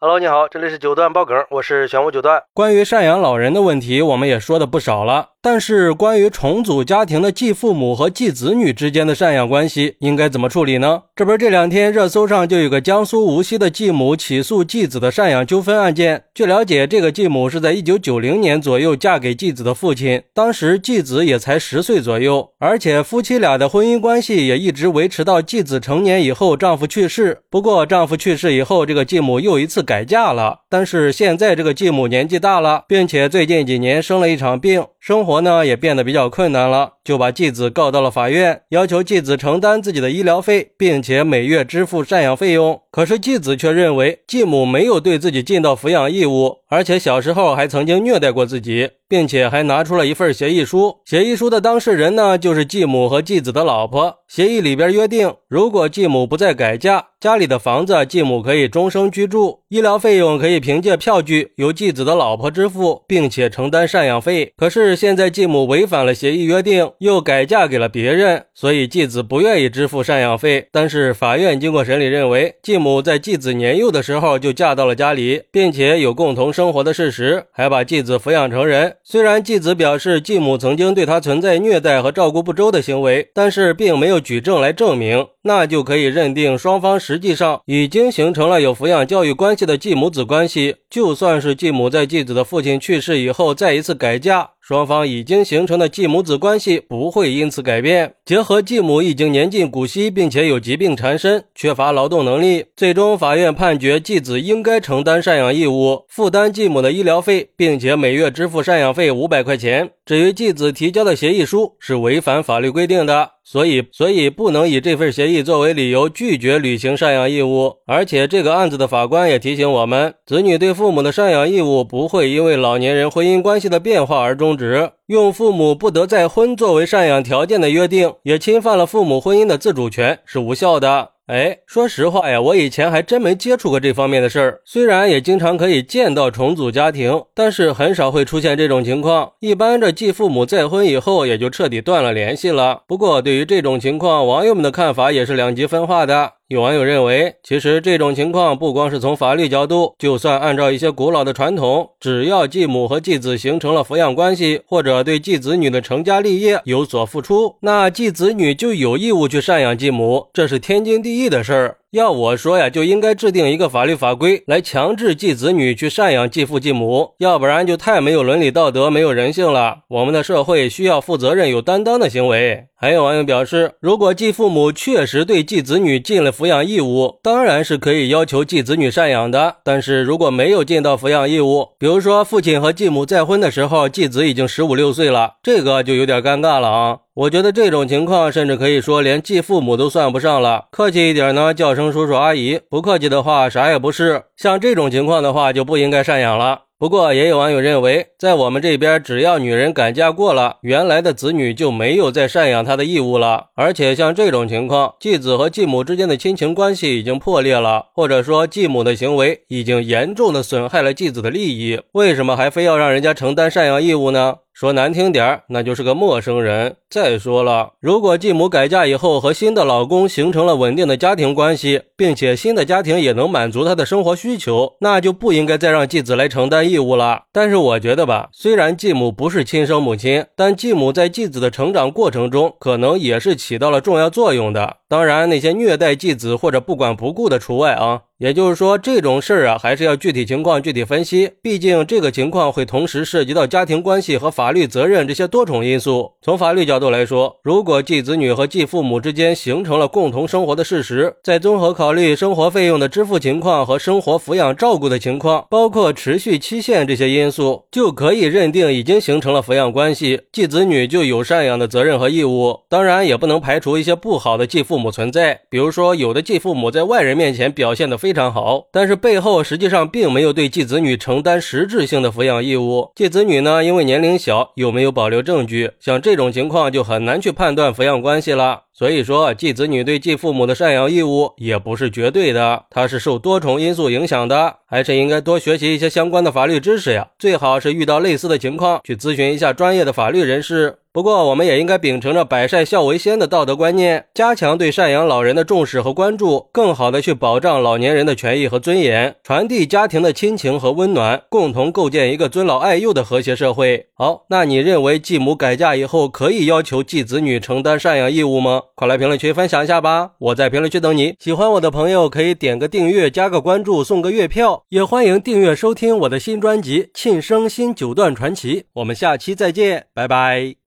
Hello，你好，这里是九段爆梗，我是玄武九段。关于赡养老人的问题，我们也说的不少了。但是关于重组家庭的继父母和继子女之间的赡养关系，应该怎么处理呢？这不是这两天热搜上就有个江苏无锡的继母起诉继子的赡养纠纷案件。据了解，这个继母是在一九九零年左右嫁给继子的父亲，当时继子也才十岁左右，而且夫妻俩的婚姻关系也一直维持到继子成年以后，丈夫去世。不过丈夫去世以后，这个继母又一次。改嫁了，但是现在这个继母年纪大了，并且最近几年生了一场病，生活呢也变得比较困难了，就把继子告到了法院，要求继子承担自己的医疗费，并且每月支付赡养费用。可是继子却认为继母没有对自己尽到抚养义务，而且小时候还曾经虐待过自己。并且还拿出了一份协议书，协议书的当事人呢，就是继母和继子的老婆。协议里边约定，如果继母不再改嫁，家里的房子继母可以终生居住，医疗费用可以凭借票据由继子的老婆支付，并且承担赡养费。可是现在继母违反了协议约定，又改嫁给了别人，所以继子不愿意支付赡养费。但是法院经过审理认为，继母在继子年幼的时候就嫁到了家里，并且有共同生活的事实，还把继子抚养成人。虽然继子表示继母曾经对他存在虐待和照顾不周的行为，但是并没有举证来证明，那就可以认定双方实际上已经形成了有抚养教育关系的继母子关系。就算是继母在继子的父亲去世以后再一次改嫁。双方已经形成的继母子关系不会因此改变。结合继母已经年近古稀，并且有疾病缠身，缺乏劳动能力，最终法院判决继子应该承担赡养义务，负担继母的医疗费，并且每月支付赡养费五百块钱。至于继子提交的协议书是违反法律规定的，所以所以不能以这份协议作为理由拒绝履行赡养义务。而且这个案子的法官也提醒我们，子女对父母的赡养义务不会因为老年人婚姻关系的变化而终。止用父母不得再婚作为赡养条件的约定，也侵犯了父母婚姻的自主权，是无效的。哎，说实话呀，我以前还真没接触过这方面的事儿。虽然也经常可以见到重组家庭，但是很少会出现这种情况。一般这继父母再婚以后，也就彻底断了联系了。不过，对于这种情况，网友们的看法也是两极分化的。有网友认为，其实这种情况不光是从法律角度，就算按照一些古老的传统，只要继母和继子形成了抚养关系，或者对继子女的成家立业有所付出，那继子女就有义务去赡养继母，这是天经地义的事儿。要我说呀，就应该制定一个法律法规来强制继子女去赡养继父继母，要不然就太没有伦理道德、没有人性了。我们的社会需要负责任、有担当的行为。还有网友表示，如果继父母确实对继子女尽了抚养义务，当然是可以要求继子女赡养的。但是如果没有尽到抚养义务，比如说父亲和继母再婚的时候，继子已经十五六岁了，这个就有点尴尬了啊。我觉得这种情况甚至可以说连继父母都算不上了，客气一点呢，叫声叔叔阿姨；不客气的话，啥也不是。像这种情况的话，就不应该赡养了。不过，也有网友认为，在我们这边，只要女人改嫁过了，原来的子女就没有再赡养她的义务了。而且，像这种情况，继子和继母之间的亲情关系已经破裂了，或者说继母的行为已经严重的损害了继子的利益，为什么还非要让人家承担赡养义务呢？说难听点儿，那就是个陌生人。再说了，如果继母改嫁以后和新的老公形成了稳定的家庭关系，并且新的家庭也能满足她的生活需求，那就不应该再让继子来承担义务了。但是我觉得吧，虽然继母不是亲生母亲，但继母在继子的成长过程中，可能也是起到了重要作用的。当然，那些虐待继子或者不管不顾的除外啊。也就是说，这种事儿啊，还是要具体情况具体分析。毕竟这个情况会同时涉及到家庭关系和法律责任这些多重因素。从法律角度来说，如果继子女和继父母之间形成了共同生活的事实，再综合考虑生活费用的支付情况和生活抚养照顾的情况，包括持续期限这些因素，就可以认定已经形成了抚养关系，继子女就有赡养的责任和义务。当然，也不能排除一些不好的继父母存在，比如说有的继父母在外人面前表现的非。非常好，但是背后实际上并没有对继子女承担实质性的抚养义务。继子女呢，因为年龄小，又没有保留证据，像这种情况就很难去判断抚养关系了。所以说，继子女对继父母的赡养义务也不是绝对的，它是受多重因素影响的，还是应该多学习一些相关的法律知识呀。最好是遇到类似的情况，去咨询一下专业的法律人士。不过，我们也应该秉承着百善孝为先的道德观念，加强对赡养老人的重视和关注，更好的去保障老年人的权益和尊严，传递家庭的亲情和温暖，共同构建一个尊老爱幼的和谐社会。好，那你认为继母改嫁以后可以要求继子女承担赡养义务吗？快来评论区分享一下吧！我在评论区等你。喜欢我的朋友可以点个订阅，加个关注，送个月票，也欢迎订阅收听我的新专辑《庆生新九段传奇》。我们下期再见，拜拜。